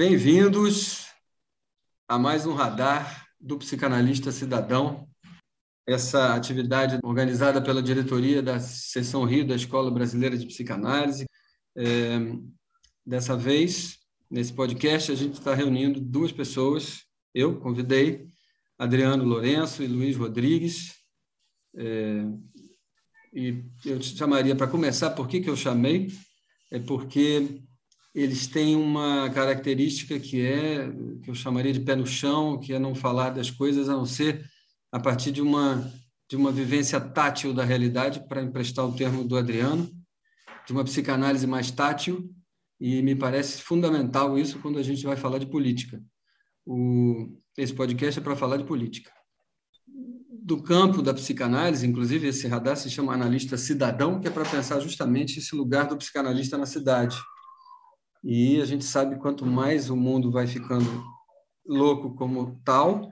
Bem-vindos a mais um radar do Psicanalista Cidadão, essa atividade organizada pela diretoria da Seção Rio da Escola Brasileira de Psicanálise. É, dessa vez, nesse podcast, a gente está reunindo duas pessoas. Eu convidei Adriano Lourenço e Luiz Rodrigues. É, e eu te chamaria para começar, por que, que eu chamei? É porque eles têm uma característica que é que eu chamaria de pé no chão, que é não falar das coisas a não ser a partir de uma de uma vivência tátil da realidade, para emprestar o termo do Adriano, de uma psicanálise mais tátil, e me parece fundamental isso quando a gente vai falar de política. O, esse podcast é para falar de política. Do campo da psicanálise, inclusive, esse radar se chama analista cidadão, que é para pensar justamente esse lugar do psicanalista na cidade e a gente sabe quanto mais o mundo vai ficando louco como tal,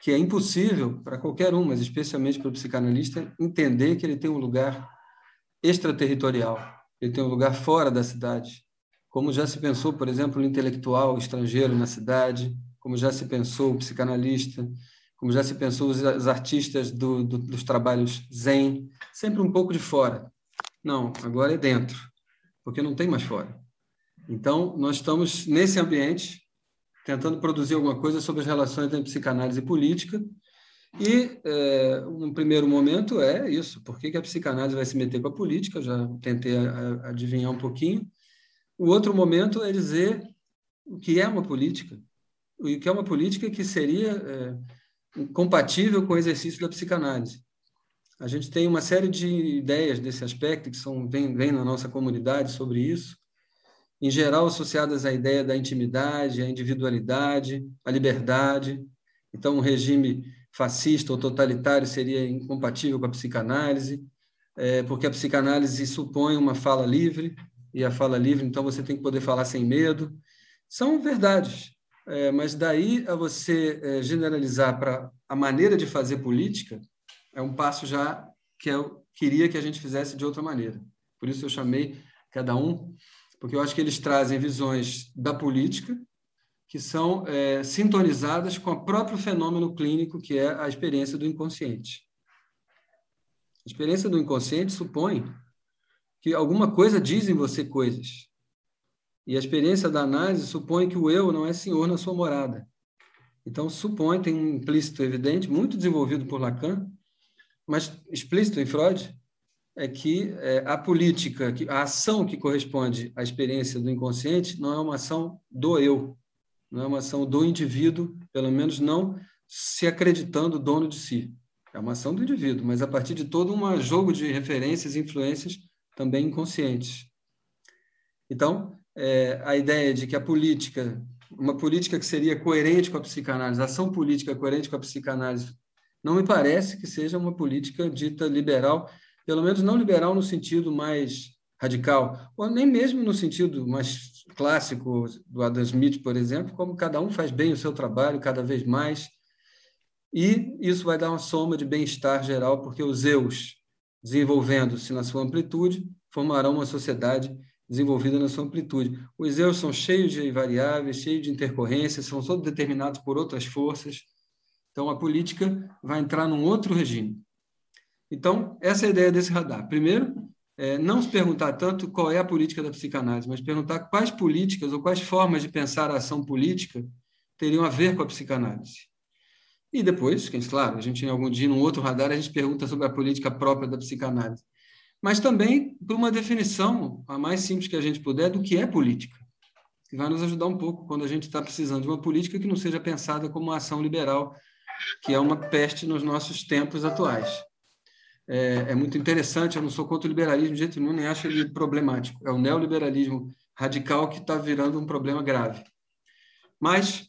que é impossível para qualquer um, mas especialmente para o psicanalista, entender que ele tem um lugar extraterritorial, ele tem um lugar fora da cidade. Como já se pensou, por exemplo, o intelectual estrangeiro na cidade, como já se pensou o psicanalista, como já se pensou os artistas do, do, dos trabalhos zen, sempre um pouco de fora. Não, agora é dentro, porque não tem mais fora. Então, nós estamos nesse ambiente tentando produzir alguma coisa sobre as relações entre psicanálise e política. E é, um primeiro momento é isso: por que, que a psicanálise vai se meter com a política? já tentei adivinhar um pouquinho. O outro momento é dizer o que é uma política, o que é uma política que seria é, compatível com o exercício da psicanálise. A gente tem uma série de ideias desse aspecto que são vem, vem na nossa comunidade sobre isso em geral associadas à ideia da intimidade, à individualidade, à liberdade. Então, um regime fascista ou totalitário seria incompatível com a psicanálise, é, porque a psicanálise supõe uma fala livre, e a fala livre, então, você tem que poder falar sem medo. São verdades, é, mas daí a você é, generalizar para a maneira de fazer política, é um passo já que eu queria que a gente fizesse de outra maneira. Por isso eu chamei cada um porque eu acho que eles trazem visões da política que são é, sintonizadas com o próprio fenômeno clínico que é a experiência do inconsciente. A experiência do inconsciente supõe que alguma coisa diz em você coisas. E a experiência da análise supõe que o eu não é senhor na sua morada. Então, supõe, tem um implícito evidente, muito desenvolvido por Lacan, mas explícito em Freud, é que é, a política, a ação que corresponde à experiência do inconsciente não é uma ação do eu, não é uma ação do indivíduo, pelo menos não se acreditando dono de si. É uma ação do indivíduo, mas a partir de todo um jogo de referências e influências também inconscientes. Então, é, a ideia de que a política, uma política que seria coerente com a psicanálise, a ação política coerente com a psicanálise, não me parece que seja uma política dita liberal, pelo menos não liberal no sentido mais radical, ou nem mesmo no sentido mais clássico do Adam Smith, por exemplo, como cada um faz bem o seu trabalho cada vez mais, e isso vai dar uma soma de bem-estar geral, porque os eus, desenvolvendo-se na sua amplitude, formarão uma sociedade desenvolvida na sua amplitude. Os eus são cheios de variáveis, cheios de intercorrências, são todos determinados por outras forças. Então, a política vai entrar num outro regime. Então, essa é a ideia desse radar. Primeiro, é, não se perguntar tanto qual é a política da psicanálise, mas perguntar quais políticas ou quais formas de pensar a ação política teriam a ver com a psicanálise. E depois, claro, a gente em algum dia, num outro radar, a gente pergunta sobre a política própria da psicanálise. Mas também por uma definição, a mais simples que a gente puder, do que é política. Que vai nos ajudar um pouco quando a gente está precisando de uma política que não seja pensada como uma ação liberal, que é uma peste nos nossos tempos atuais é, é, muito interessante. Eu não sou contra o liberalismo de jeito nenhum, nem acho ele problemático. É o neoliberalismo radical que está virando um problema grave. Mas,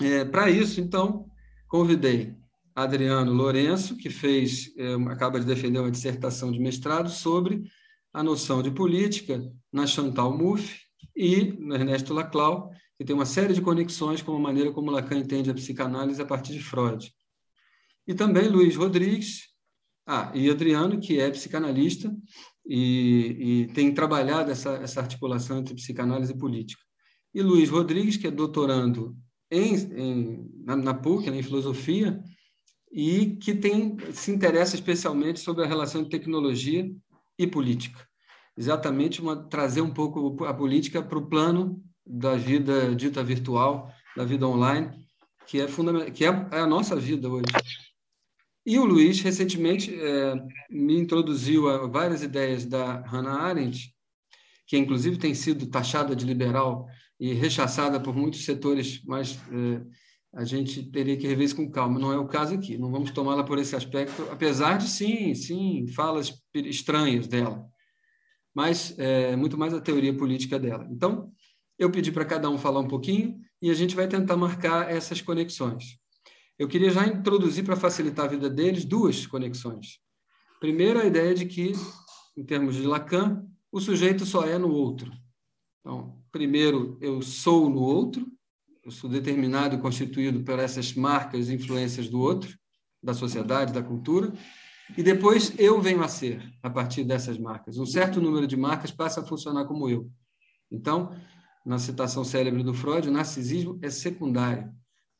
é, para isso, então, convidei Adriano Lourenço, que fez, é, acaba de defender uma dissertação de mestrado sobre a noção de política na Chantal Mouffe e no Ernesto Laclau, que tem uma série de conexões com a maneira como Lacan entende a psicanálise a partir de Freud. E também Luiz Rodrigues, ah, e Adriano, que é psicanalista e, e tem trabalhado essa, essa articulação entre psicanálise e política. E Luiz Rodrigues, que é doutorando em, em, na, na PUC, né, em filosofia, e que tem, se interessa especialmente sobre a relação de tecnologia e política. Exatamente uma, trazer um pouco a política para o plano da vida dita virtual, da vida online, que é, que é a nossa vida hoje. E o Luiz, recentemente, é, me introduziu a várias ideias da Hannah Arendt, que inclusive tem sido taxada de liberal e rechaçada por muitos setores, mas é, a gente teria que rever isso com calma. Não é o caso aqui, não vamos tomá-la por esse aspecto, apesar de, sim, sim, falas estranhas dela, mas é, muito mais a teoria política dela. Então, eu pedi para cada um falar um pouquinho e a gente vai tentar marcar essas conexões. Eu queria já introduzir, para facilitar a vida deles, duas conexões. Primeiro, a ideia de que, em termos de Lacan, o sujeito só é no outro. Então, primeiro, eu sou no outro, eu sou determinado e constituído por essas marcas e influências do outro, da sociedade, da cultura, e depois eu venho a ser, a partir dessas marcas. Um certo número de marcas passa a funcionar como eu. Então, na citação célebre do Freud, o narcisismo é secundário.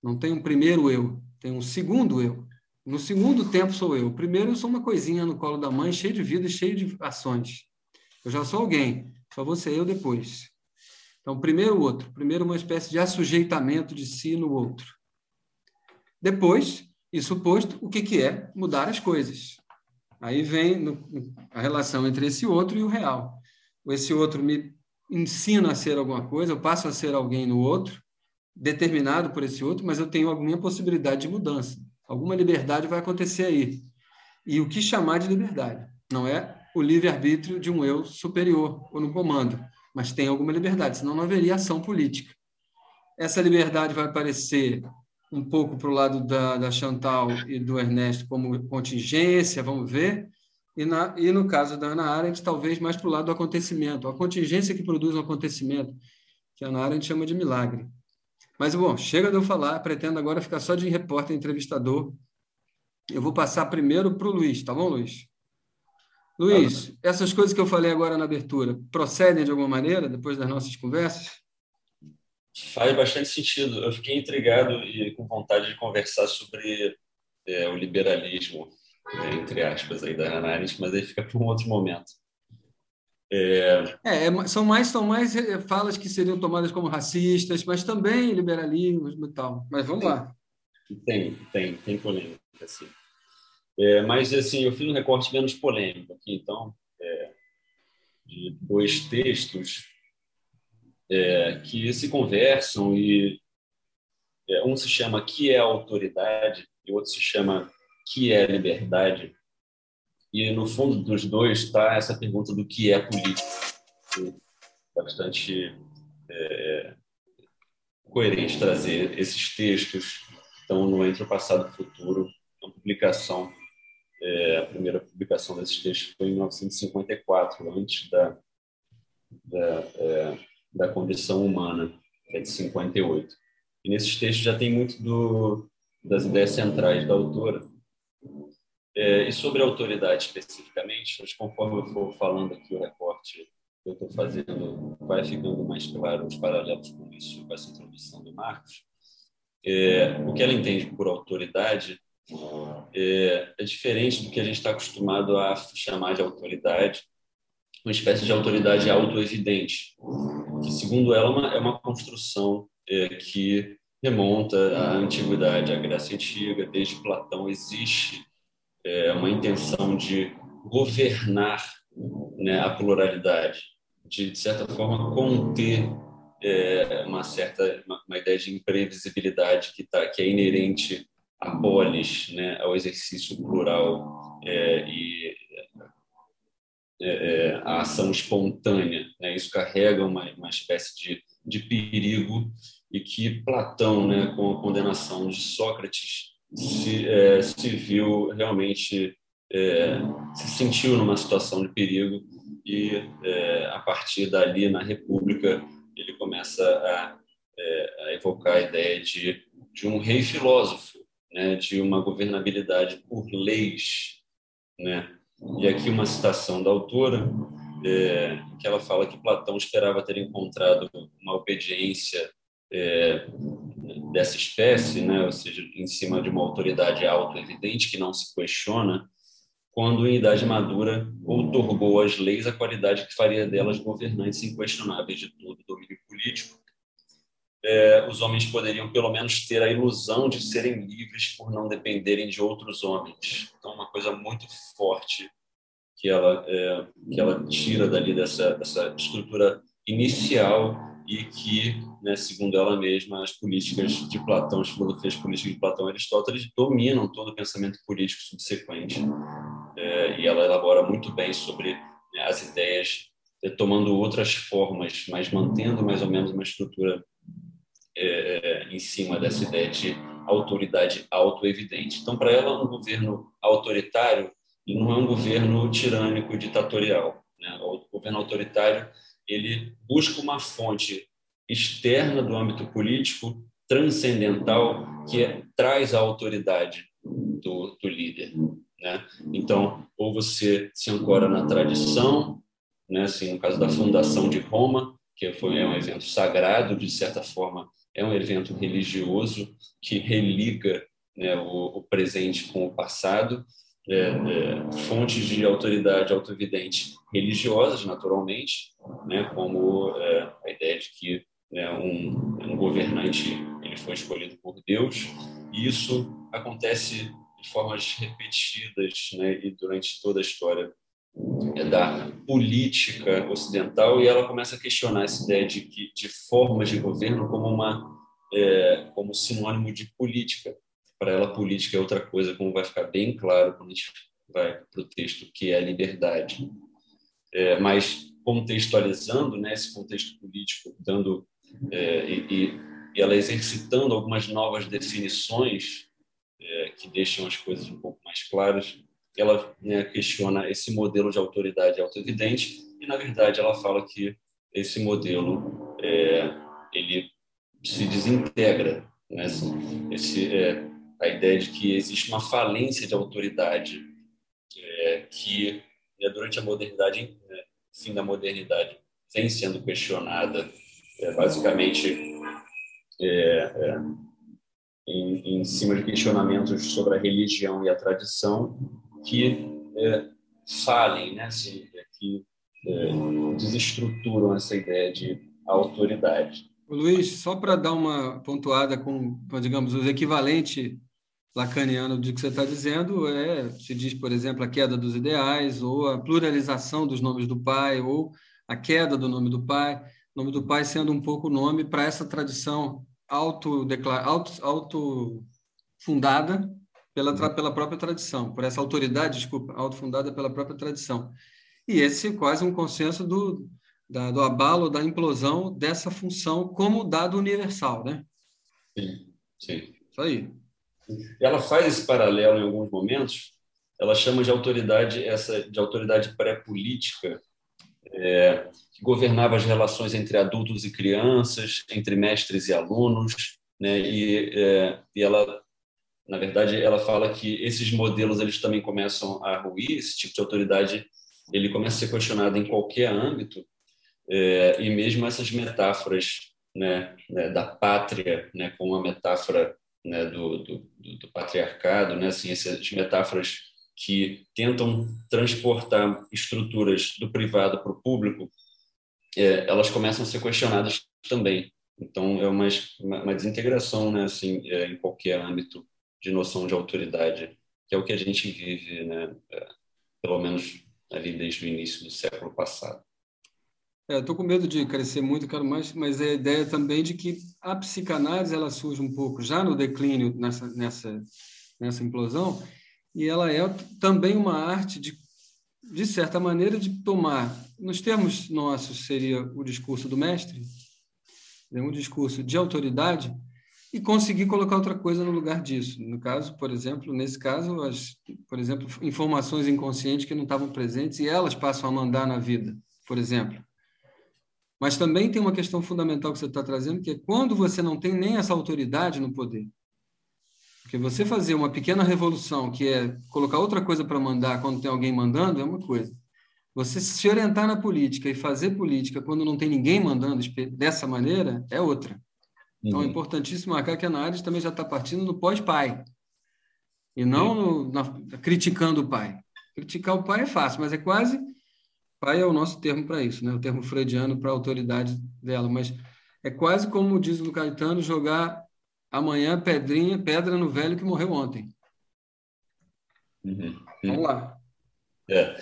Não tem um primeiro eu, tem um segundo eu. No segundo tempo sou eu. Primeiro eu sou uma coisinha no colo da mãe, cheio de vida cheio de ações. Eu já sou alguém, só vou ser eu depois. Então, primeiro o outro. Primeiro uma espécie de assujeitamento de si no outro. Depois, isso posto, o que, que é mudar as coisas? Aí vem no, a relação entre esse outro e o real. Esse outro me ensina a ser alguma coisa, eu passo a ser alguém no outro, determinado por esse outro, mas eu tenho alguma possibilidade de mudança. Alguma liberdade vai acontecer aí. E o que chamar de liberdade? Não é o livre-arbítrio de um eu superior ou no comando, mas tem alguma liberdade, senão não haveria ação política. Essa liberdade vai aparecer um pouco para o lado da, da Chantal e do Ernesto como contingência, vamos ver, e, na, e no caso da Ana Arendt, talvez mais para o lado do acontecimento, a contingência que produz um acontecimento, que a Ana Arendt chama de milagre. Mas, bom, chega de eu falar, pretendo agora ficar só de repórter entrevistador. Eu vou passar primeiro para o Luiz, tá bom, Luiz? Luiz, essas coisas que eu falei agora na abertura, procedem de alguma maneira depois das nossas conversas? Faz bastante sentido. Eu fiquei intrigado e com vontade de conversar sobre é, o liberalismo, né, entre aspas, aí da Arendt, mas aí fica para um outro momento. É... É, são mais são mais é, falas que seriam tomadas como racistas, mas também liberalismo e tal. Mas vamos tem, lá. Tem, tem, tem polêmica, assim. É, mas assim, eu fiz um recorte menos polêmico aqui, então, é, de dois textos é, que se conversam e é, um se chama que é autoridade e o outro se chama que é liberdade e no fundo dos dois está essa pergunta do que é política, bastante é, coerente trazer esses textos estão no Entre o Passado e o Futuro, uma publicação, é, a primeira publicação desses textos foi em 1954, antes da, da, é, da condição humana, que é de 58. E nesses textos já tem muito do, das ideias centrais da autora, é, e sobre a autoridade especificamente, conforme eu for falando aqui o recorte que eu estou fazendo, vai ficando mais claro os paralelos com isso, com essa introdução do Marcos. É, o que ela entende por autoridade é, é diferente do que a gente está acostumado a chamar de autoridade, uma espécie de autoridade autoevidente, que, segundo ela, é uma, é uma construção é, que remonta à antiguidade, à Grécia Antiga, desde Platão existe é, uma intenção de governar né, a pluralidade, de, de certa forma conter é, uma certa uma, uma, ideia de imprevisibilidade que, tá, que é inerente à polis, né, ao exercício plural é, e é, é, a ação espontânea. Né, isso carrega uma, uma espécie de, de perigo e que Platão, né, com a condenação de Sócrates, se, é, se viu realmente, é, se sentiu numa situação de perigo e, é, a partir dali, na República, ele começa a, é, a evocar a ideia de, de um rei filósofo, né, de uma governabilidade por leis. Né? E aqui uma citação da autora, é, que ela fala que Platão esperava ter encontrado uma obediência é, dessa espécie, né, ou seja, em cima de uma autoridade auto-evidente que não se questiona, quando em idade madura outorgou às leis a qualidade que faria delas governantes inquestionáveis de todo o domínio político, é, os homens poderiam pelo menos ter a ilusão de serem livres por não dependerem de outros homens. Então, uma coisa muito forte que ela é, que ela tira dali dessa dessa estrutura inicial e que, né, segundo ela mesma, as políticas de Platão, as filosofias políticas de Platão e Aristóteles dominam todo o pensamento político subsequente. É, e ela elabora muito bem sobre né, as ideias, é, tomando outras formas, mas mantendo mais ou menos uma estrutura é, em cima dessa ideia de autoridade autoevidente. Então, para ela, um governo autoritário não é um governo tirânico, ditatorial. Né? O governo autoritário ele busca uma fonte externa do âmbito político, transcendental, que é, traz a autoridade do, do líder. Né? Então, ou você se ancora na tradição, né? assim, no caso da fundação de Roma, que foi é um evento sagrado, de certa forma, é um evento religioso que religa né, o, o presente com o passado, é, é, fontes de autoridade autoevidente religiosas, naturalmente, né, como é, a ideia de que né, um, um, governante ele foi escolhido por Deus. E isso acontece de formas repetidas né, e durante toda a história da política ocidental e ela começa a questionar essa ideia de que de formas de governo como uma é, como sinônimo de política para ela política é outra coisa, como vai ficar bem claro quando a gente vai para o texto, que é a liberdade. É, mas contextualizando né, esse contexto político, dando é, e, e, ela exercitando algumas novas definições é, que deixam as coisas um pouco mais claras, ela né, questiona esse modelo de autoridade autoevidente e, na verdade, ela fala que esse modelo é, ele se desintegra, né? esse, é, a ideia de que existe uma falência de autoridade é, que né, durante a modernidade, né, fim da modernidade, vem sendo questionada, é, basicamente é, é, em, em, cima de questionamentos sobre a religião e a tradição que é, falem, né, assim, que desestruturam essa ideia de autoridade. Luiz, só para dar uma pontuada com, digamos, os equivalentes lacaniano do que você está dizendo é, se diz, por exemplo, a queda dos ideais, ou a pluralização dos nomes do pai, ou a queda do nome do pai, o nome do pai sendo um pouco o nome para essa tradição auto, auto, auto fundada pela, pela própria tradição, por essa autoridade, desculpa, autofundada pela própria tradição. E esse quase um consenso do, da, do abalo, da implosão dessa função como dado universal, né? Sim, sim. Isso aí. Ela faz esse paralelo em alguns momentos. Ela chama de autoridade essa de autoridade pré-política, é, que governava as relações entre adultos e crianças, entre mestres e alunos, né? E, é, e ela, na verdade, ela fala que esses modelos eles também começam a ruir. Esse tipo de autoridade ele começa a ser questionado em qualquer âmbito, é, e mesmo essas metáforas né, né, da pátria, né, como uma metáfora né, do, do, do, patriarcado, né, assim, essas metáforas que tentam transportar estruturas do privado para o público, é, elas começam a ser questionadas também. Então, é uma, uma desintegração né, assim, é, em qualquer âmbito de noção de autoridade, que é o que a gente vive, né, é, pelo menos ali desde o início do século passado. É, Estou com medo de crescer muito, quero mais, mas é a ideia também de que a psicanálise ela surge um pouco já no declínio nessa nessa nessa implosão e ela é também uma arte de de certa maneira de tomar, nos termos nossos seria o discurso do mestre, é um discurso de autoridade, e conseguir colocar outra coisa no lugar disso. No caso, por exemplo, nesse caso, as, por exemplo, informações inconscientes que não estavam presentes e elas passam a mandar na vida, por exemplo. Mas também tem uma questão fundamental que você está trazendo, que é quando você não tem nem essa autoridade no poder. Porque você fazer uma pequena revolução, que é colocar outra coisa para mandar quando tem alguém mandando, é uma coisa. Você se orientar na política e fazer política quando não tem ninguém mandando dessa maneira é outra. Então, é uhum. é importantíssimo marcar que a análise também já está partindo no pós-pai. E não no, na, criticando o pai. Criticar o pai é fácil, mas é quase. Pai é o nosso termo para isso, né? o termo freudiano para a autoridade dela. Mas é quase como diz o Caetano, jogar amanhã pedrinha, pedra no velho que morreu ontem. Uhum. Vamos lá. É.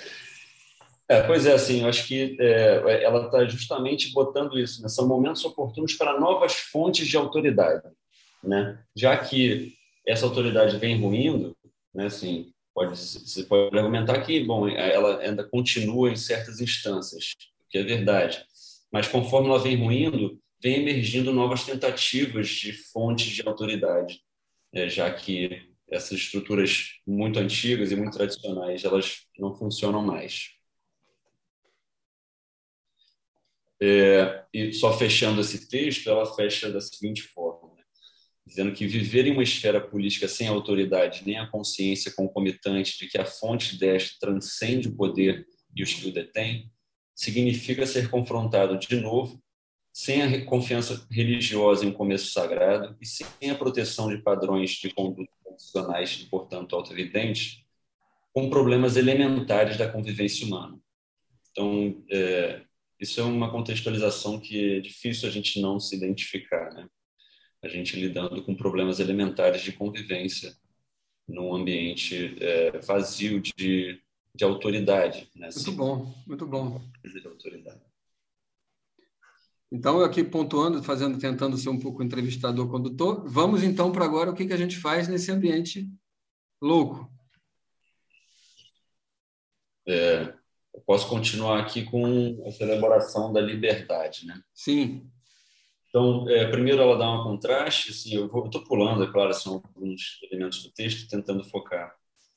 É, pois é, assim, eu acho que é, ela está justamente botando isso, né? são momentos oportunos para novas fontes de autoridade, né? Já que essa autoridade vem ruindo, né? Assim, pode você pode argumentar que, bom, ela ainda continua em certas instâncias, que é verdade, mas conforme ela vem ruindo, vem emergindo novas tentativas de fontes de autoridade, né? já que essas estruturas muito antigas e muito tradicionais elas não funcionam mais. É, e só fechando esse texto, ela fecha da seguinte forma, né? dizendo que viver em uma esfera política sem autoridade nem a consciência concomitante de que a fonte desta transcende o poder e os que o detêm, significa ser confrontado de novo, sem a confiança religiosa em um começo sagrado e sem a proteção de padrões de conduta tradicionais e, portanto, autoevidentes, com problemas elementares da convivência humana. Então, é, isso é uma contextualização que é difícil a gente não se identificar, né? A gente lidando com problemas elementares de convivência num ambiente é, vazio de, de autoridade, né? Muito bom, muito bom. Então, aqui pontuando, fazendo, tentando ser um pouco entrevistador condutor, vamos então para agora o que, que a gente faz nesse ambiente louco. É, eu posso continuar aqui com essa elaboração da liberdade, né? Sim. Então, é, primeiro ela dá um contraste, assim, eu estou pulando, é claro, são alguns elementos do texto, tentando focar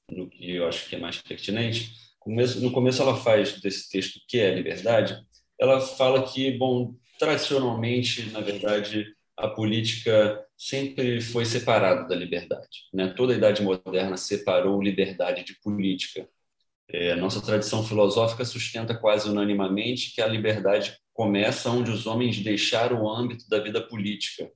no que eu acho que é mais pertinente. No começo ela faz desse texto que é a liberdade, ela fala que, bom, tradicionalmente, na verdade, a política sempre foi separada da liberdade. Né? Toda a Idade Moderna separou liberdade de política. É, nossa tradição filosófica sustenta quase unanimamente que a liberdade começa onde os homens deixaram o âmbito da vida política.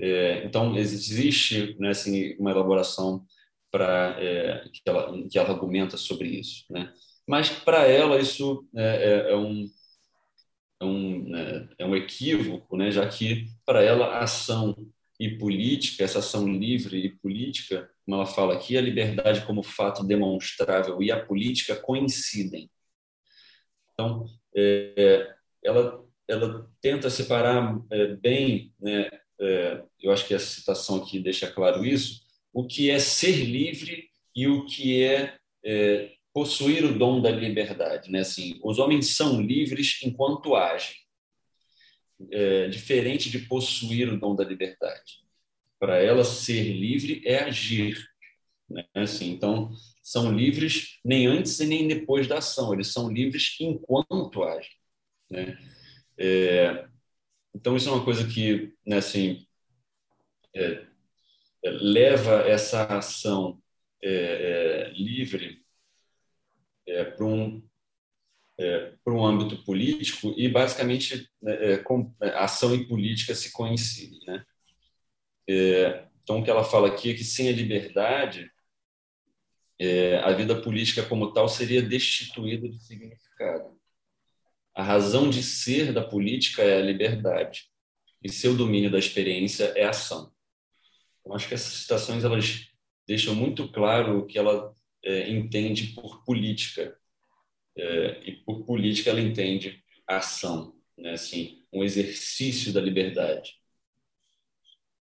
É, então, existe né, assim, uma elaboração para é, que, ela, que ela argumenta sobre isso. Né? Mas, para ela, isso é, é, é um, é, um, né, é um equívoco, né? já que, para ela, ação e política, essa ação livre e política, como ela fala aqui, a liberdade como fato demonstrável e a política coincidem. Então, é, ela, ela tenta separar é, bem, né, é, eu acho que essa citação aqui deixa claro isso, o que é ser livre e o que é, é possuir o dom da liberdade. Né? Assim, os homens são livres enquanto agem, é, diferente de possuir o dom da liberdade. Para ela, ser livre é agir. Né? Assim, então, são livres nem antes e nem depois da ação, eles são livres enquanto agem. Né? É, então, isso é uma coisa que né, assim, é, é leva essa ação é, é, para um é, para um âmbito político e basicamente né, é, com, é, ação e política se coincidem, né? É, então o que ela fala aqui é que sem a liberdade é, a vida política como tal seria destituída de significado. A razão de ser da política é a liberdade e seu domínio da experiência é ação. Eu acho que essas citações elas deixam muito claro que ela é, entende por política é, e por política ela entende ação, né? assim, um exercício da liberdade.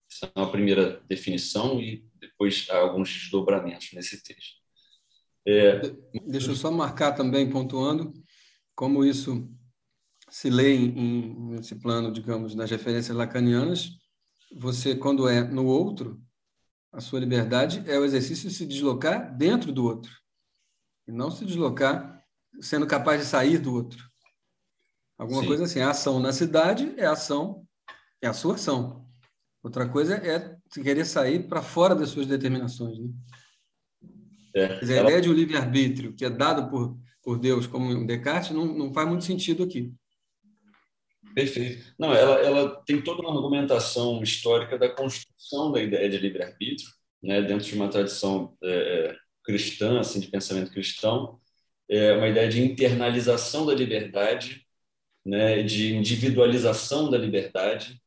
Essa é uma primeira definição e depois há alguns desdobramentos nesse texto. É... Deixa eu só marcar também, pontuando, como isso se lê em, nesse plano, digamos, nas referências lacanianas, você, quando é no outro, a sua liberdade é o exercício de se deslocar dentro do outro, e não se deslocar sendo capaz de sair do outro. Alguma Sim. coisa assim, a ação na cidade é a ação, é a sua ação. Outra coisa é querer sair para fora das suas determinações. Né? É, dizer, a ela... ideia de um livre-arbítrio, que é dado por, por Deus como Descartes, não, não faz muito sentido aqui. Perfeito. Não, ela, ela tem toda uma argumentação histórica da construção da ideia de livre-arbítrio, né, dentro de uma tradição é, cristã, assim, de pensamento cristão, é uma ideia de internalização da liberdade, né, de individualização da liberdade,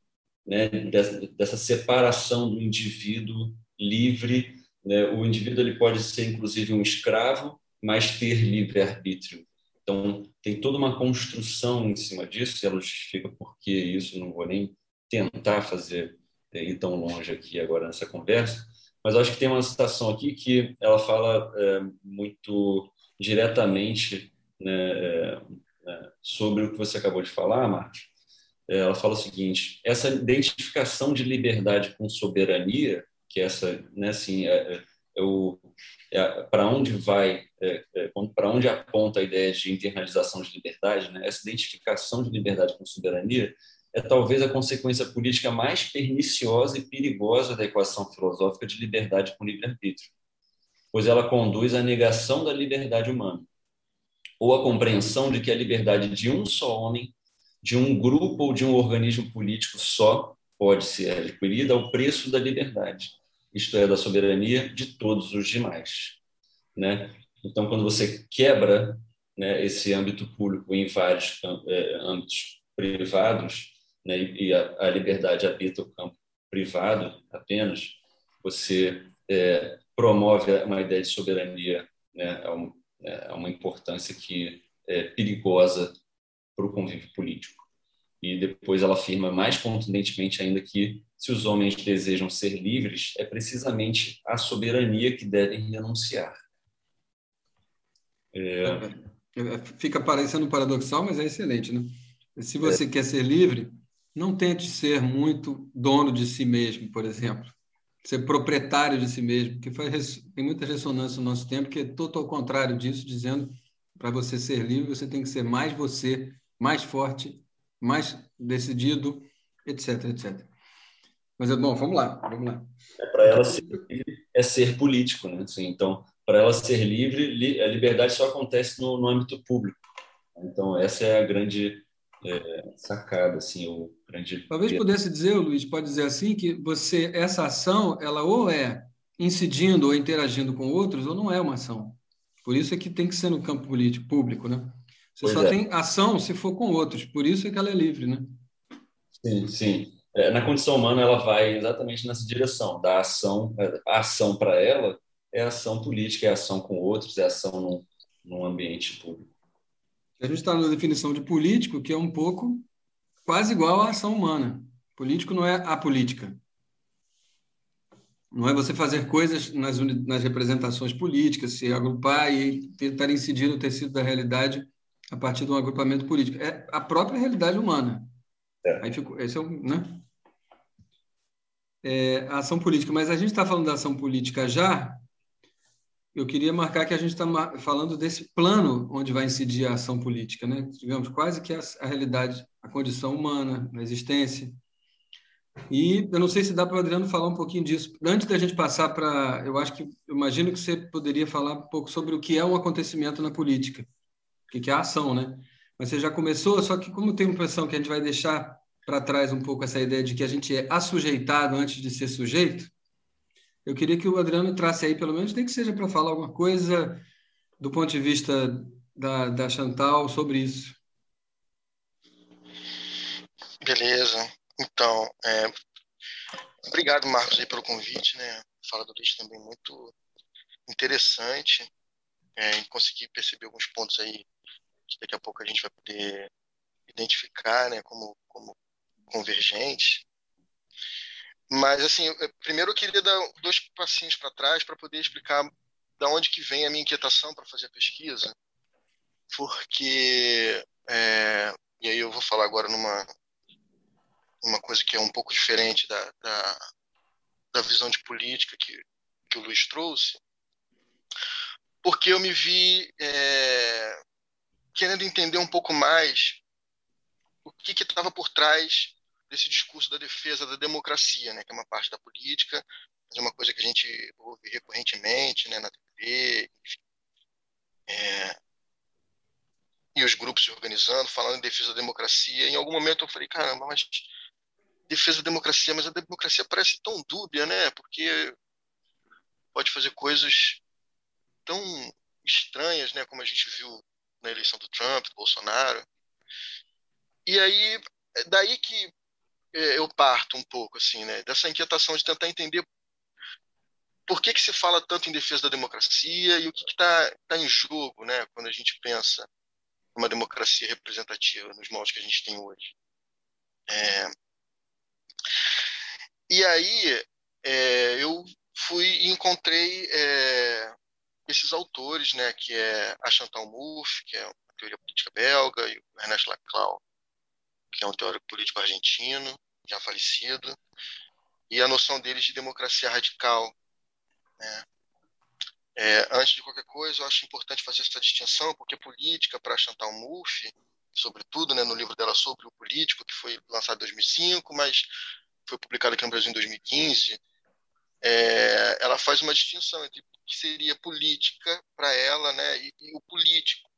né, dessa, dessa separação do indivíduo livre. Né, o indivíduo ele pode ser, inclusive, um escravo, mas ter livre-arbítrio. Então, tem toda uma construção em cima disso, e ela justifica por que isso, não vou nem tentar fazer é, ir tão longe aqui agora nessa conversa, mas acho que tem uma citação aqui que ela fala é, muito diretamente né, é, sobre o que você acabou de falar. É, ela fala o seguinte: essa identificação de liberdade com soberania, que é essa, né, assim, é, é, é o para onde vai, é, é, para onde aponta a ideia de internalização de liberdade, né? essa identificação de liberdade com soberania é talvez a consequência política mais perniciosa e perigosa da equação filosófica de liberdade com livre-arbítrio, pois ela conduz à negação da liberdade humana, ou à compreensão de que a liberdade de um só homem, de um grupo ou de um organismo político só pode ser adquirida ao preço da liberdade isto é, da soberania de todos os demais. Né? Então, quando você quebra né, esse âmbito público em vários é, âmbitos privados, né, e a, a, liberdade habita o campo privado apenas, você é, promove uma ideia de soberania né, a, um, é, a uma importância que é perigosa para o convívio político. E depois ela afirma mais contundentemente ainda que se os homens desejam ser livres, é precisamente a soberania que devem renunciar. É... é fica parecendo paradoxal, mas é excelente, né? Se você é. quer ser livre, não tente ser muito dono de si mesmo, por exemplo. Ser proprietário de si mesmo, que faz, tem muita ressonância no nosso tempo, que é todo ao contrário disso, dizendo para você ser livre, você tem que ser mais você, mais forte, mais decidido, etc, etc. Mas, bom, vamos lá, vamos lá. É, para ela ser é ser político, né? Assim, então, para ela ser livre, a liberdade só acontece no, no âmbito público. Então, essa é a grande é, sacada, assim, o grande... Talvez pudesse dizer, Luiz, pode dizer assim, que você, essa ação, ela ou é incidindo ou interagindo com outros, ou não é uma ação. Por isso é que tem que ser no campo político, público, né? Você pois só é. tem ação se for com outros, por isso é que ela é livre, né? Sim, sim é, na condição humana ela vai exatamente nessa direção da ação é, a ação para ela é ação política é ação com outros é ação num, num ambiente público a gente está na definição de político que é um pouco quase igual à ação humana político não é a política não é você fazer coisas nas, nas representações políticas se agrupar e tentar incidir no tecido da realidade a partir de um agrupamento político é a própria realidade humana é. Aí ficou, esse é o, né? É, a ação política, mas a gente está falando da ação política já. Eu queria marcar que a gente está falando desse plano onde vai incidir a ação política, né? Digamos, quase que a, a realidade, a condição humana, a existência. E eu não sei se dá para o Adriano falar um pouquinho disso. Antes da gente passar para. Eu acho que. Eu imagino que você poderia falar um pouco sobre o que é um acontecimento na política, o que é a ação, né? mas você já começou, só que como tem a impressão que a gente vai deixar para trás um pouco essa ideia de que a gente é assujeitado antes de ser sujeito, eu queria que o Adriano trasse aí, pelo menos, nem que seja para falar alguma coisa do ponto de vista da, da Chantal sobre isso. Beleza. Então, é... obrigado, Marcos, aí, pelo convite. Né? Fala do Luiz também muito interessante. É, consegui perceber alguns pontos aí que daqui a pouco a gente vai poder identificar né, como, como convergente. Mas, assim, primeiro eu queria dar dois passinhos para trás para poder explicar da onde que vem a minha inquietação para fazer a pesquisa, porque, é, e aí eu vou falar agora numa, uma coisa que é um pouco diferente da, da, da visão de política que, que o Luiz trouxe, porque eu me vi é, querendo entender um pouco mais o que estava por trás desse discurso da defesa da democracia, né, que é uma parte da política, mas é uma coisa que a gente ouve recorrentemente né, na TV, enfim. É, e os grupos se organizando, falando em defesa da democracia. Em algum momento eu falei, caramba, mas defesa da democracia, mas a democracia parece tão dúbia, né? Porque pode fazer coisas tão estranhas, né? Como a gente viu na eleição do Trump, do Bolsonaro. E aí, é daí que é, eu parto um pouco, assim, né? Dessa inquietação de tentar entender por que, que se fala tanto em defesa da democracia e o que está tá em jogo, né? Quando a gente pensa uma democracia representativa nos moldes que a gente tem hoje. É... E aí é, eu fui e encontrei é, esses autores, né, que é a Chantal Mouffe, que é uma teoria política belga, e o Ernest Laclau, que é um teórico político argentino, já falecido, e a noção deles de democracia radical. Né? É, antes de qualquer coisa, eu acho importante fazer essa distinção, porque política, para Chantal Mouffe, sobretudo né, no livro dela sobre o político, que foi lançado em 2005, mas foi publicado aqui no Brasil em 2015, é, ela faz uma distinção entre o que seria política para ela né, e, e, o político.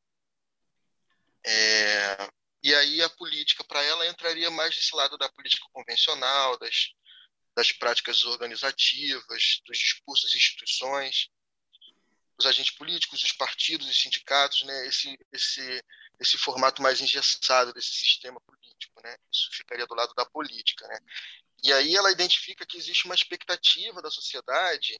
É, e aí a política para ela entraria mais desse lado da política convencional, das, das práticas organizativas, dos discursos instituições os agentes políticos, os partidos, os sindicatos, né, esse, esse, esse formato mais engessado desse sistema político. Né? Isso ficaria do lado da política. Né? E aí ela identifica que existe uma expectativa da sociedade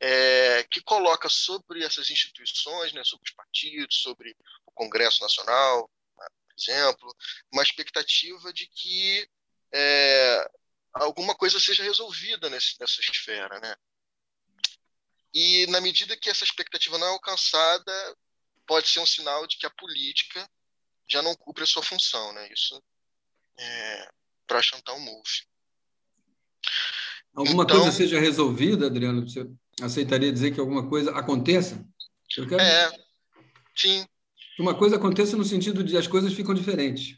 é, que coloca sobre essas instituições, né, sobre os partidos, sobre o Congresso Nacional, né, por exemplo, uma expectativa de que é, alguma coisa seja resolvida nesse, nessa esfera, né? E na medida que essa expectativa não é alcançada, pode ser um sinal de que a política já não cumpre a sua função, né? Isso é para Chantal Mouffe. Alguma então, coisa seja resolvida, Adriano? Você aceitaria dizer que alguma coisa aconteça? Eu quero... É, sim. Uma coisa aconteça no sentido de as coisas ficam diferentes.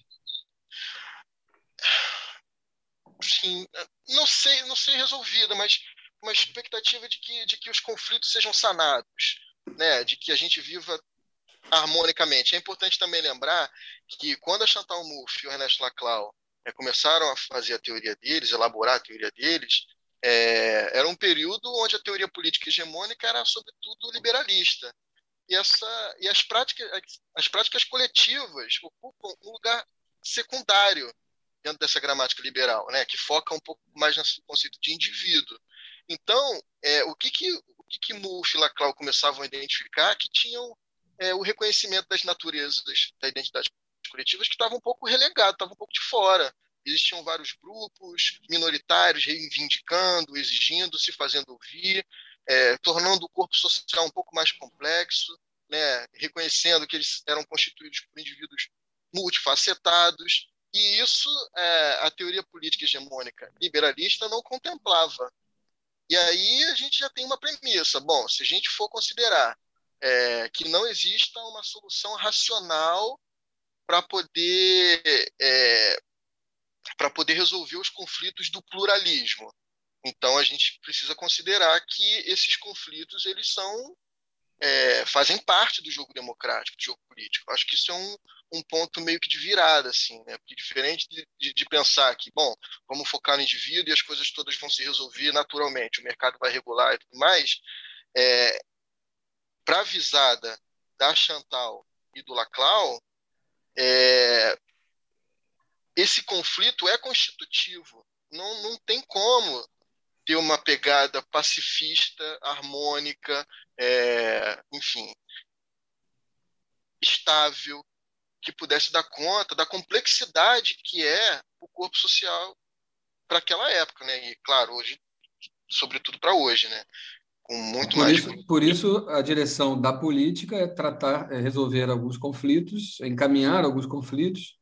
Sim, não sei, não sei resolvida, mas uma expectativa de que, de que os conflitos sejam sanados, né? de que a gente viva harmonicamente. É importante também lembrar que quando a Chantal Mouffe e o Ernesto Laclau é, começaram a fazer a teoria deles, elaborar a teoria deles, é, era um período onde a teoria política hegemônica era, sobretudo, liberalista. E, essa, e as, práticas, as práticas coletivas ocupam um lugar secundário dentro dessa gramática liberal, né, que foca um pouco mais no conceito de indivíduo. Então, é, o que que o que, que e Laclau começavam a identificar que tinham é, o reconhecimento das naturezas da identidade coletivas que estava um pouco relegado, estava um pouco de fora. Existiam vários grupos minoritários reivindicando, exigindo, se fazendo ouvir, é, tornando o corpo social um pouco mais complexo, né, reconhecendo que eles eram constituídos por indivíduos multifacetados. E isso é, a teoria política hegemônica liberalista não contemplava. E aí a gente já tem uma premissa. Bom, se a gente for considerar é, que não exista uma solução racional para poder é, para poder resolver os conflitos do pluralismo, então a gente precisa considerar que esses conflitos eles são é, fazem parte do jogo democrático, do jogo político. Acho que isso é um, um ponto meio que de virada, assim, né? Porque diferente de, de, de, pensar que, bom, vamos focar no indivíduo e as coisas todas vão se resolver naturalmente, o mercado vai regular e tudo mais, é, para a visada da Chantal e do Laclau, é, esse conflito é constitutivo. Não, não tem como ter uma pegada pacifista, harmônica, é, enfim, estável, que pudesse dar conta da complexidade que é o corpo social para aquela época, né? E claro, hoje, sobretudo para hoje, né? Com muito por mais. Isso, por isso, a direção da política é tratar, é resolver alguns conflitos, é encaminhar alguns conflitos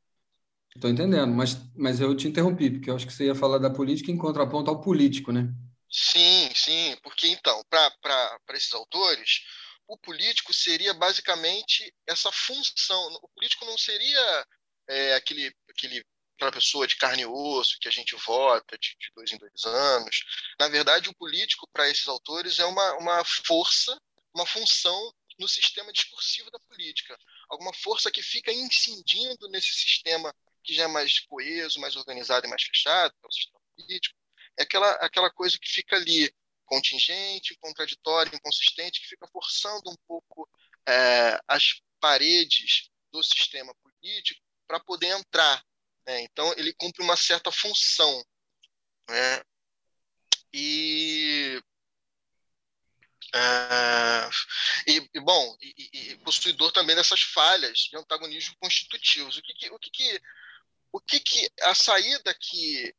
Estou entendendo, mas, mas eu te interrompi, porque eu acho que você ia falar da política em contraponto ao político, né? Sim, sim, porque então, para esses autores, o político seria basicamente essa função. O político não seria é, aquele, aquele, aquela pessoa de carne e osso que a gente vota de, de dois em dois anos. Na verdade, o político, para esses autores, é uma, uma força, uma função no sistema discursivo da política. Alguma força que fica incidindo nesse sistema que já é mais coeso, mais organizado e mais fechado, que é o sistema político. É aquela, aquela coisa que fica ali contingente, contraditória, inconsistente, que fica forçando um pouco é, as paredes do sistema político para poder entrar. Né? Então, ele cumpre uma certa função. Né? E, é, e, e, bom, e, e, possuidor também dessas falhas de antagonismo constitutivos. O que, que o que, que, o que, que a saída que,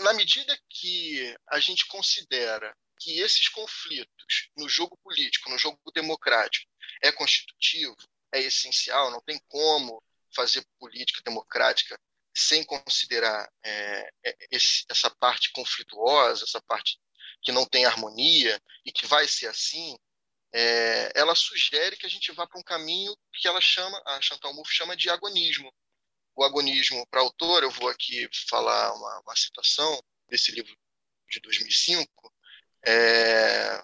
na medida que a gente considera que esses conflitos no jogo político, no jogo democrático, é constitutivo, é essencial, não tem como fazer política democrática sem considerar é, é, esse, essa parte conflituosa, essa parte que não tem harmonia e que vai ser assim, é, ela sugere que a gente vá para um caminho que ela chama, a Chantal Mouffe chama de agonismo. O agonismo, para a autora, eu vou aqui falar uma, uma citação desse livro de 2005, é,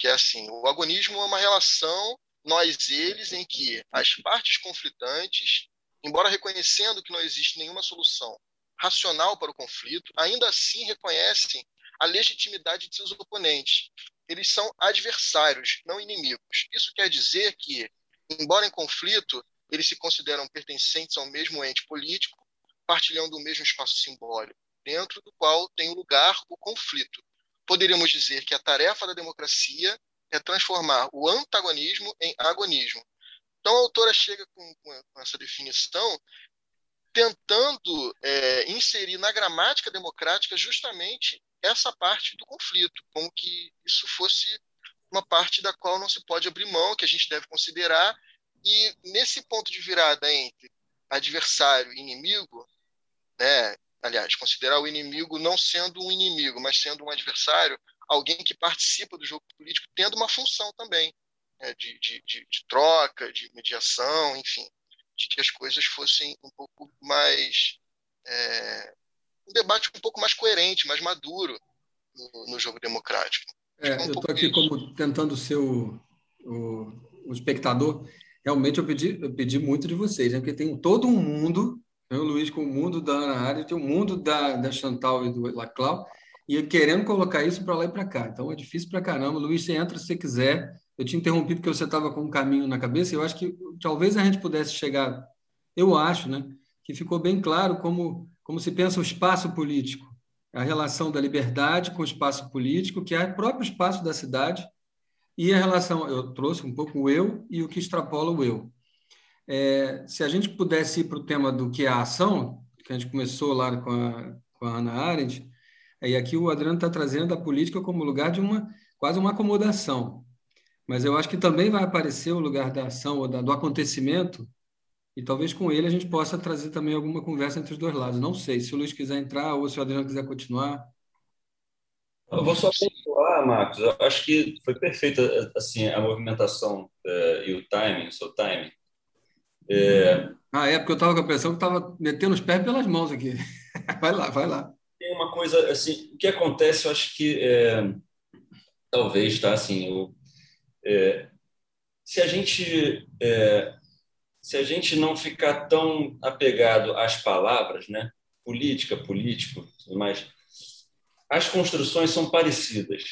que é assim: o agonismo é uma relação nós-eles em que as partes conflitantes, embora reconhecendo que não existe nenhuma solução racional para o conflito, ainda assim reconhecem a legitimidade de seus oponentes. Eles são adversários, não inimigos. Isso quer dizer que, embora em conflito, eles se consideram pertencentes ao mesmo ente político, partilhando o mesmo espaço simbólico, dentro do qual tem lugar o conflito poderíamos dizer que a tarefa da democracia é transformar o antagonismo em agonismo. Então, a autora chega com, com essa definição tentando é, inserir na gramática democrática justamente essa parte do conflito, como que isso fosse uma parte da qual não se pode abrir mão, que a gente deve considerar, e nesse ponto de virada entre adversário e inimigo, né, aliás, considerar o inimigo não sendo um inimigo, mas sendo um adversário, alguém que participa do jogo político, tendo uma função também né, de, de, de, de, troca, de mediação, enfim, de que as coisas fossem um pouco mais. É, um debate um pouco mais coerente, mais maduro no, no jogo democrático. É, um eu estou aqui como tentando ser o, o, o, espectador. Realmente eu pedi, eu pedi muito de vocês, né? porque tem todo um mundo eu, Luiz, com o mundo da Ana Arendt, o mundo da, da Chantal e do Laclau, e querendo colocar isso para lá e para cá. Então é difícil para caramba. Luiz, você entra se você quiser. Eu te interrompi porque você estava com um caminho na cabeça. Eu acho que talvez a gente pudesse chegar, eu acho, né, que ficou bem claro como, como se pensa o espaço político, a relação da liberdade com o espaço político, que é o próprio espaço da cidade, e a relação, eu trouxe um pouco o eu e o que extrapola o eu. É, se a gente pudesse ir para o tema do que é a ação, que a gente começou lá com a, com a Ana Arendt, aí aqui o Adriano está trazendo a política como lugar de uma quase uma acomodação. Mas eu acho que também vai aparecer o lugar da ação ou da, do acontecimento, e talvez com ele a gente possa trazer também alguma conversa entre os dois lados. Não sei, se o Luiz quiser entrar ou se o Adriano quiser continuar. Eu vou só pontuar, Marcos. Eu acho que foi perfeita assim a movimentação uh, e o timing, o seu timing. É... Ah, é, porque eu estava com a impressão que estava metendo os pés pelas mãos aqui. vai lá, vai lá. Tem uma coisa, assim, o que acontece, eu acho que é, talvez, tá, assim, eu, é, se a gente se a gente não ficar tão apegado às palavras, né, política, político, tudo mais, as construções são parecidas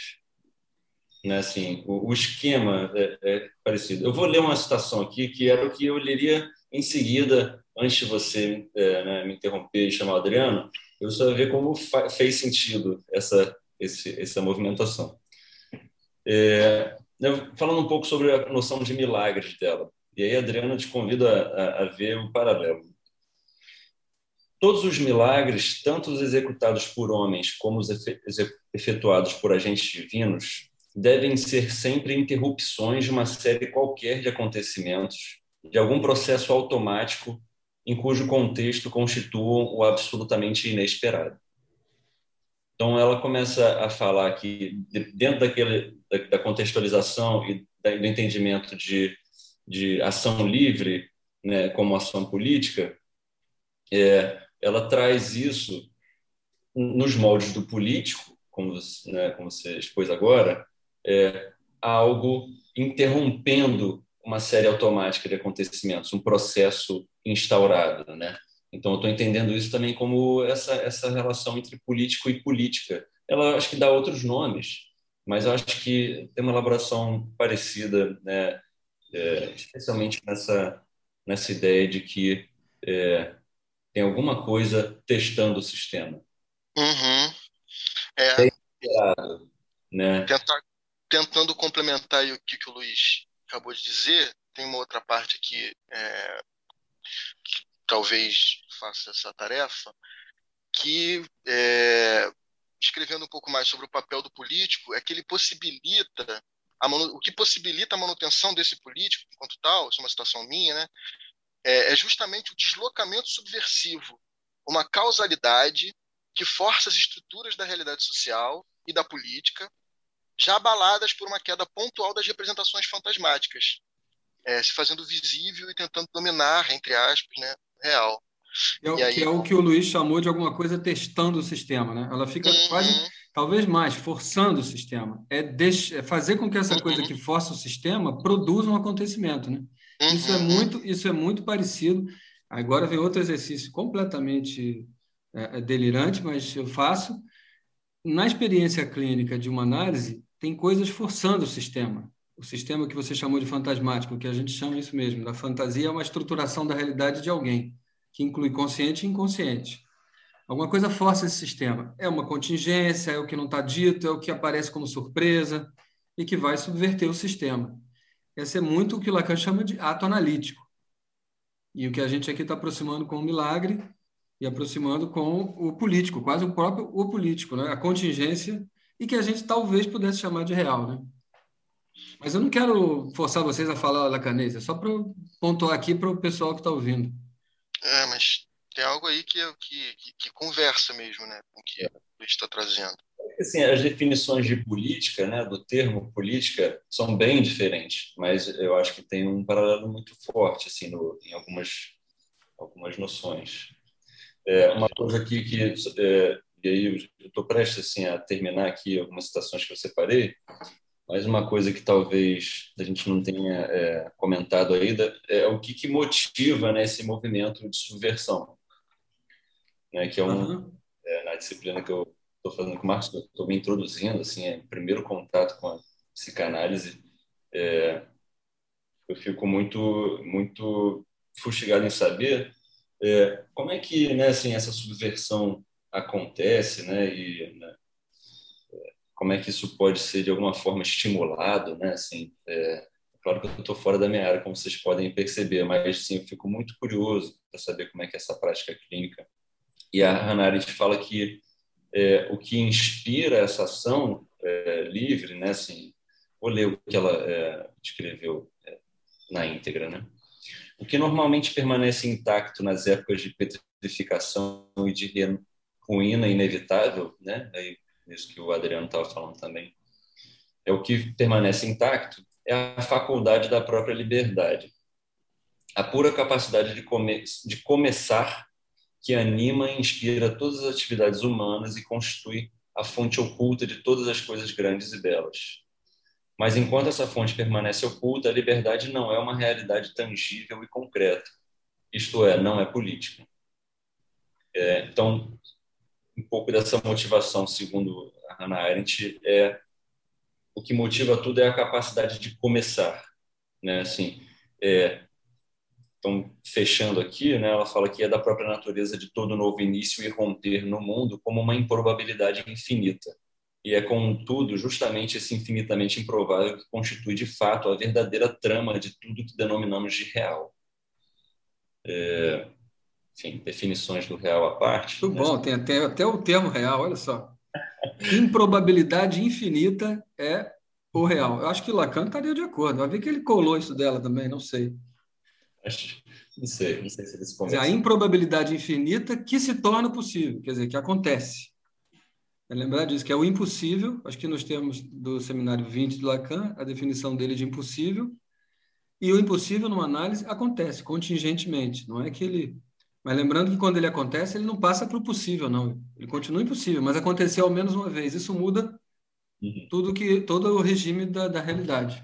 né? Assim, o, o esquema é, é, parecido. Eu vou ler uma citação aqui que era o que eu leria em seguida, antes de você é, né, me interromper e chamar o Adriano, eu só ver como fez sentido essa esse, essa movimentação. É, falando um pouco sobre a noção de milagres dela. E aí, Adriana, te convido a, a, a ver o paralelo. Todos os milagres, tanto os executados por homens como os efetuados por agentes divinos, devem ser sempre interrupções de uma série qualquer de acontecimentos, de algum processo automático em cujo contexto constituam o absolutamente inesperado. Então, ela começa a falar que, dentro daquele, da, contextualização e do entendimento de, de ação livre né, como ação política, é, ela traz isso nos moldes do político, como, né, como você expôs agora, é, algo interrompendo uma série automática de acontecimentos, um processo instaurado, né? Então, eu estou entendendo isso também como essa, essa relação entre político e política. Ela acho que dá outros nomes, mas acho que tem uma elaboração parecida, né? É, especialmente nessa, nessa ideia de que é, tem alguma coisa testando o sistema. Uhum. É, né? Tentar, tentando complementar o que, que o Luiz acabou de dizer, tem uma outra parte aqui é, que talvez faça essa tarefa, que é, escrevendo um pouco mais sobre o papel do político, é que ele possibilita o que possibilita a manutenção desse político enquanto tal, isso é uma situação minha, né? É, é justamente o deslocamento subversivo, uma causalidade que força as estruturas da realidade social e da política, já abaladas por uma queda pontual das representações fantasmáticas, é, se fazendo visível e tentando dominar, entre aspas, né, real. É o, aí... Que é o que o Luiz chamou de alguma coisa testando o sistema, né? Ela fica uhum. quase, talvez mais, forçando o sistema. É, é fazer com que essa uhum. coisa que força o sistema produza um acontecimento, né? Uhum. Isso é muito, isso é muito parecido. Agora vem outro exercício completamente é, é, delirante, mas eu faço. Na experiência clínica de uma análise, tem coisas forçando o sistema. O sistema que você chamou de fantasmático, que a gente chama isso mesmo, da fantasia é uma estruturação da realidade de alguém, que inclui consciente e inconsciente. Alguma coisa força esse sistema. É uma contingência, é o que não está dito, é o que aparece como surpresa e que vai subverter o sistema. Esse é muito o que Lacan chama de ato analítico. E o que a gente aqui está aproximando com o milagre e aproximando com o político, quase o próprio o político, né? a contingência, e que a gente talvez pudesse chamar de real. Né? Mas eu não quero forçar vocês a falar lacanês, é só para pontuar aqui para o pessoal que está ouvindo. É, mas tem algo aí que, que, que, que conversa mesmo né, com o que a está trazendo. Assim, as definições de política, né, do termo política, são bem diferentes, mas eu acho que tem um paralelo muito forte assim, no, em algumas, algumas noções. É, uma coisa aqui que, é, e aí eu estou prestes assim, a terminar aqui algumas citações que eu separei, mas uma coisa que talvez a gente não tenha é, comentado ainda é o que, que motiva né, esse movimento de subversão, né, que é um uhum. é, na disciplina que eu estou fazendo com o Marcos, estou me introduzindo, assim, é primeiro contato com a psicanálise, é, eu fico muito muito fustigado em saber é, como é que né, assim, essa subversão acontece, né, e né, como é que isso pode ser de alguma forma estimulado, né? Assim, é, claro que eu estou fora da minha área, como vocês podem perceber, mas sim, eu fico muito curioso para saber como é que é essa prática clínica. E a Hannah Arendt fala que é, o que inspira essa ação é, livre, né? Assim, vou ler o que ela é, escreveu é, na íntegra, né? O que normalmente permanece intacto nas épocas de petrificação e de ruína inevitável, né? Isso que o Adriano estava falando também, é o que permanece intacto é a faculdade da própria liberdade, a pura capacidade de, come de começar que anima e inspira todas as atividades humanas e constitui a fonte oculta de todas as coisas grandes e belas. Mas enquanto essa fonte permanece oculta, a liberdade não é uma realidade tangível e concreta. Isto é, não é política. É, então, um pouco dessa motivação, segundo a Hannah Arendt, é o que motiva tudo é a capacidade de começar, né? Assim, é, então fechando aqui, né? Ela fala que é da própria natureza de todo novo início irromper no mundo como uma improbabilidade infinita. E é, contudo, justamente esse infinitamente improvável que constitui de fato a verdadeira trama de tudo que denominamos de real. É, enfim, definições do real à parte. Muito né? bom, tem até, até o termo real, olha só. Improbabilidade infinita é o real. Eu acho que Lacan estaria de acordo. Vai ver que ele colou isso dela também, não sei. Não sei, não sei se eles começam. A improbabilidade infinita que se torna possível, quer dizer, que acontece. É lembrar disso, que é o impossível, acho que nos termos do seminário 20 do Lacan, a definição dele de impossível, e o impossível, numa análise, acontece contingentemente, não é que ele... Mas lembrando que quando ele acontece, ele não passa para o possível, não. Ele continua impossível, mas aconteceu ao menos uma vez. Isso muda uhum. tudo que todo o regime da, da realidade.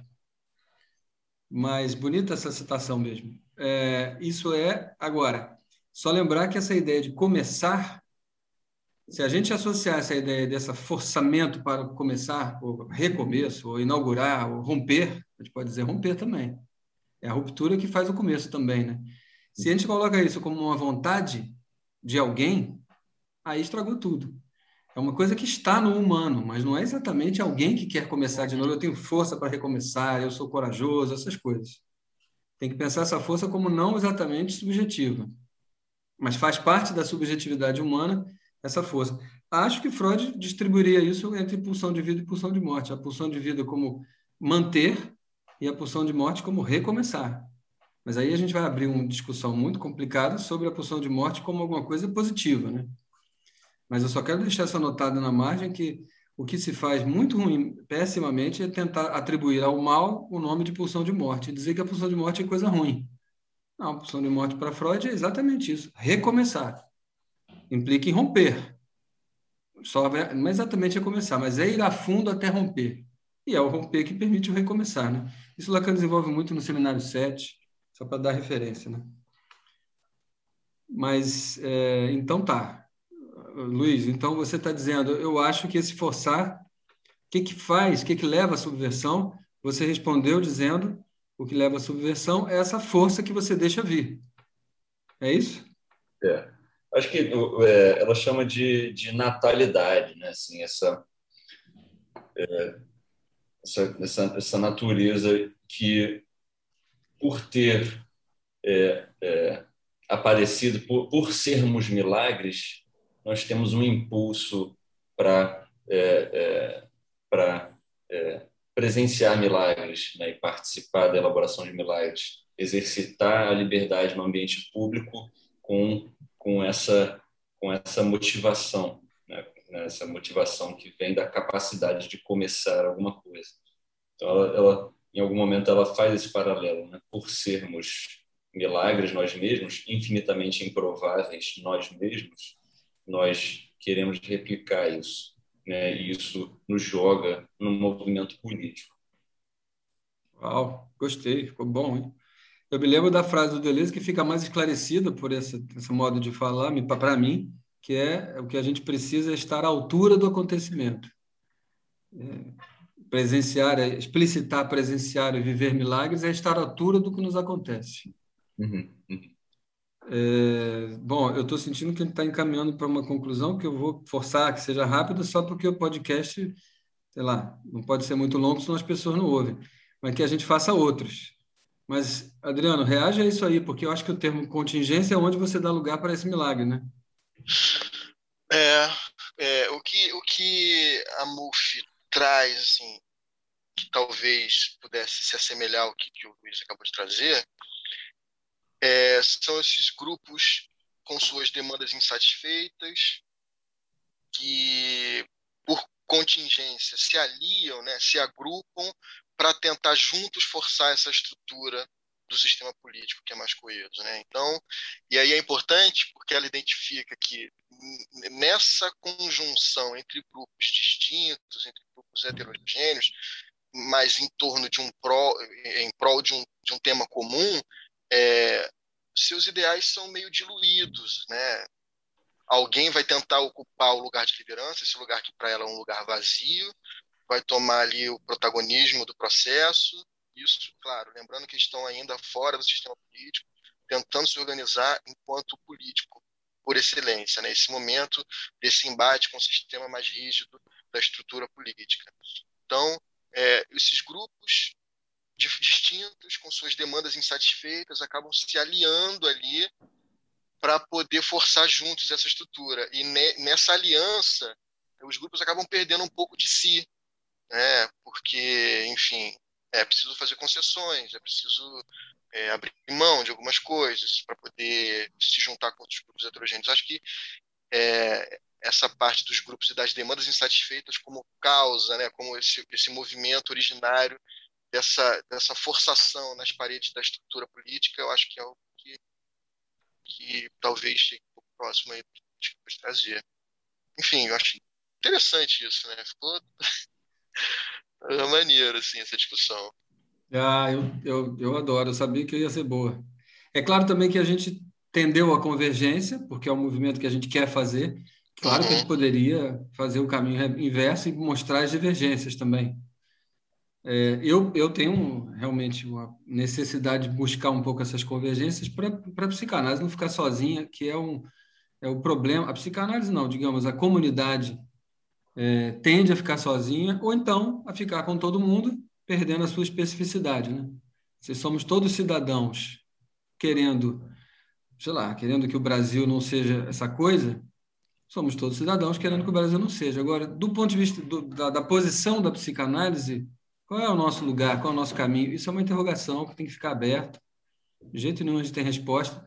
Mas bonita essa citação mesmo. É, isso é, agora, só lembrar que essa ideia de começar, se a gente associar essa ideia desse forçamento para começar, ou recomeço, ou inaugurar, ou romper, a gente pode dizer romper também. É a ruptura que faz o começo também, né? Se a gente coloca isso como uma vontade de alguém, aí estragou tudo. É uma coisa que está no humano, mas não é exatamente alguém que quer começar de novo. Eu tenho força para recomeçar, eu sou corajoso, essas coisas. Tem que pensar essa força como não exatamente subjetiva, mas faz parte da subjetividade humana essa força. Acho que Freud distribuiria isso entre pulsão de vida e pulsão de morte. A pulsão de vida como manter e a pulsão de morte como recomeçar. Mas aí a gente vai abrir uma discussão muito complicada sobre a pulsão de morte como alguma coisa positiva, né? Mas eu só quero deixar essa notada na margem que o que se faz muito ruim, pessimamente, é tentar atribuir ao mal o nome de pulsão de morte, dizer que a pulsão de morte é coisa ruim. Não, a pulsão de morte para Freud é exatamente isso: recomeçar. Implica em romper. Só, não é exatamente recomeçar, mas é ir a fundo até romper. E é o romper que permite o recomeçar. Né? Isso Lacan desenvolve muito no Seminário 7, só para dar referência. Né? Mas, é, então tá. Luiz, então você está dizendo, eu acho que esse forçar, o que, que faz, o que, que leva à subversão? Você respondeu dizendo, o que leva à subversão é essa força que você deixa vir. É isso? É. Acho que é, ela chama de, de natalidade, né? Assim, essa, é, essa, essa, essa, natureza que, por ter é, é aparecido, por, por sermos milagres, nós temos um impulso para é, é, para é, presenciar milagres né, e participar da elaboração de milagres, exercitar a liberdade no ambiente público com com essa com essa motivação, né, essa motivação que vem da capacidade de começar alguma coisa. Então, ela, ela em algum momento ela faz esse paralelo, né? por sermos milagres nós mesmos, infinitamente improváveis nós mesmos, nós queremos replicar isso. Né? E isso nos joga no movimento político. Uau, gostei, ficou bom, hein? Eu me lembro da frase do Deleuze que fica mais esclarecida por esse, esse modo de falar, para mim, que é o que a gente precisa é estar à altura do acontecimento. É, presenciar, é, explicitar, presenciar e viver milagres é estar à altura do que nos acontece. Uhum, uhum. É, bom, eu estou sentindo que ele está encaminhando para uma conclusão que eu vou forçar que seja rápida, só porque o podcast, sei lá, não pode ser muito longo, senão as pessoas não ouvem, mas que a gente faça outros. Mas, Adriano, reage a isso aí, porque eu acho que o termo contingência é onde você dá lugar para esse milagre, né? É, é o, que, o que a MUF traz, assim, que talvez pudesse se assemelhar ao que, que o Luiz acabou de trazer, é, são esses grupos com suas demandas insatisfeitas, que por contingência se aliam, né, se agrupam para tentar juntos forçar essa estrutura do sistema político que é mais coeso, né? Então, e aí é importante porque ela identifica que nessa conjunção entre grupos distintos, entre grupos heterogêneos, mas em torno de um pró, em prol de um, de um tema comum, é, seus ideais são meio diluídos, né? Alguém vai tentar ocupar o lugar de liderança, esse lugar que para ela é um lugar vazio, vai tomar ali o protagonismo do processo. Isso, claro, lembrando que estão ainda fora do sistema político, tentando se organizar enquanto político por excelência, né? Esse momento desse embate com o sistema mais rígido da estrutura política. Então, é, esses grupos distintos, com suas demandas insatisfeitas, acabam se aliando ali para poder forçar juntos essa estrutura. E ne, nessa aliança, os grupos acabam perdendo um pouco de si, né? porque, enfim, é preciso fazer concessões, é preciso é, abrir mão de algumas coisas para poder se juntar com outros grupos heterogêneos. Acho que é, essa parte dos grupos e das demandas insatisfeitas como causa, né, como esse, esse movimento originário dessa, dessa forçação nas paredes da estrutura política, eu acho que é algo que, que talvez chegue um pouco próximo aí de trazer. Enfim, eu acho interessante isso, né? Ficou maneiro, assim, essa discussão. Ah, eu, eu, eu adoro, eu sabia que ia ser boa. É claro também que a gente tendeu à convergência, porque é um movimento que a gente quer fazer. Claro uhum. que a gente uhum. poderia fazer o caminho inverso e mostrar as divergências também. É, eu, eu tenho realmente uma necessidade de buscar um pouco essas convergências para a psicanálise não ficar sozinha, que é, um, é o problema. A psicanálise não, digamos, a comunidade é, tende a ficar sozinha ou então a ficar com todo mundo, perdendo a sua especificidade. Né? Se somos todos cidadãos querendo, sei lá, querendo que o Brasil não seja essa coisa, somos todos cidadãos querendo que o Brasil não seja. Agora, do ponto de vista do, da, da posição da psicanálise, qual é o nosso lugar, qual é o nosso caminho? Isso é uma interrogação que tem que ficar aberta. De jeito nenhum a gente tem resposta.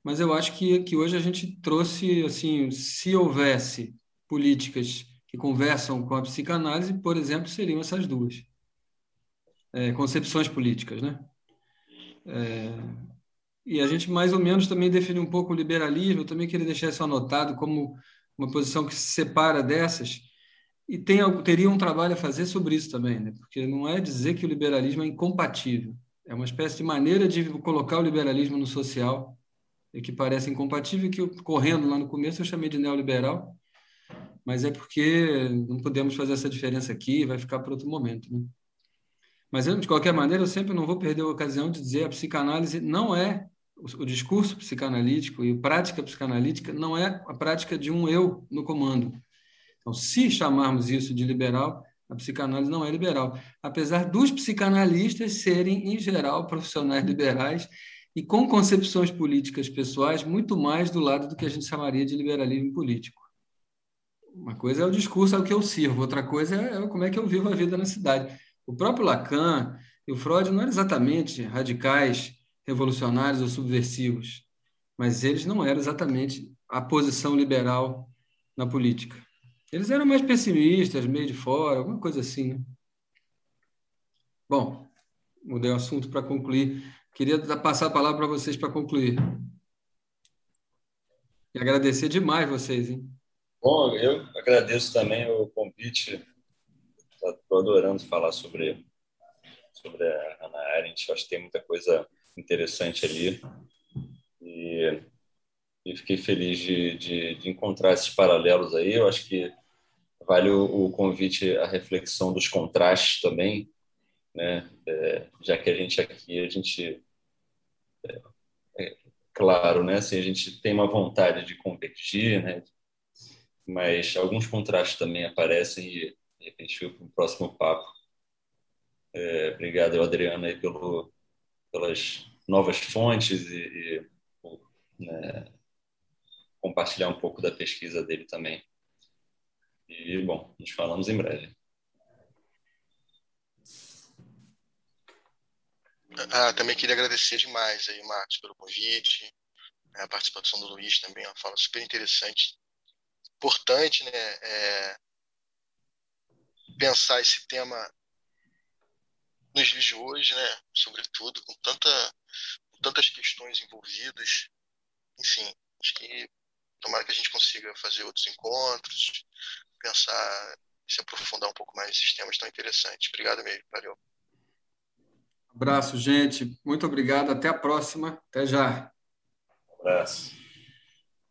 Mas eu acho que, que hoje a gente trouxe, assim, se houvesse políticas que conversam com a psicanálise, por exemplo, seriam essas duas. É, concepções políticas, né? É, e a gente mais ou menos também define um pouco o liberalismo, eu também queria deixar isso anotado como uma posição que se separa dessas, e tem, teria um trabalho a fazer sobre isso também, né? porque não é dizer que o liberalismo é incompatível, é uma espécie de maneira de colocar o liberalismo no social, que parece incompatível, que eu, correndo lá no começo eu chamei de neoliberal, mas é porque não podemos fazer essa diferença aqui, vai ficar para outro momento. Né? Mas, de qualquer maneira, eu sempre não vou perder a ocasião de dizer a psicanálise não é o discurso psicanalítico e a prática psicanalítica não é a prática de um eu no comando. Então, se chamarmos isso de liberal, a psicanálise não é liberal, apesar dos psicanalistas serem, em geral, profissionais liberais e com concepções políticas pessoais muito mais do lado do que a gente chamaria de liberalismo político. Uma coisa é o discurso ao que eu sirvo, outra coisa é como é que eu vivo a vida na cidade. O próprio Lacan e o Freud não eram exatamente radicais, revolucionários ou subversivos, mas eles não eram exatamente a posição liberal na política. Eles eram mais pessimistas, meio de fora, alguma coisa assim. Né? Bom, mudei o assunto para concluir. Queria passar a palavra para vocês para concluir. E agradecer demais vocês, hein? Bom, eu agradeço também o convite. Estou adorando falar sobre, sobre a Hannah Arendt. Acho que tem muita coisa interessante ali. E, e fiquei feliz de, de, de, encontrar esses paralelos aí. Eu acho que vale o, o convite à reflexão dos contrastes também, né? É, já que a gente aqui, a gente... É, é, claro, né? Assim, a gente tem uma vontade de convergir, né? mas alguns contrastes também aparecem e de repente fico para próximo papo. É, obrigado, Adriana, aí, pelo, pelas novas fontes e, e né, compartilhar um pouco da pesquisa dele também. E, bom, nos falamos em breve. Ah, também queria agradecer demais aí, Marcos, pelo convite, né, a participação do Luiz também, uma fala super interessante importante né, é, pensar esse tema nos dias de hoje, né, sobretudo, com, tanta, com tantas questões envolvidas. Enfim, acho que tomara que a gente consiga fazer outros encontros, pensar, se aprofundar um pouco mais nesses temas tão interessantes. Obrigado mesmo, valeu. Abraço, gente. Muito obrigado. Até a próxima. Até já. Um abraço.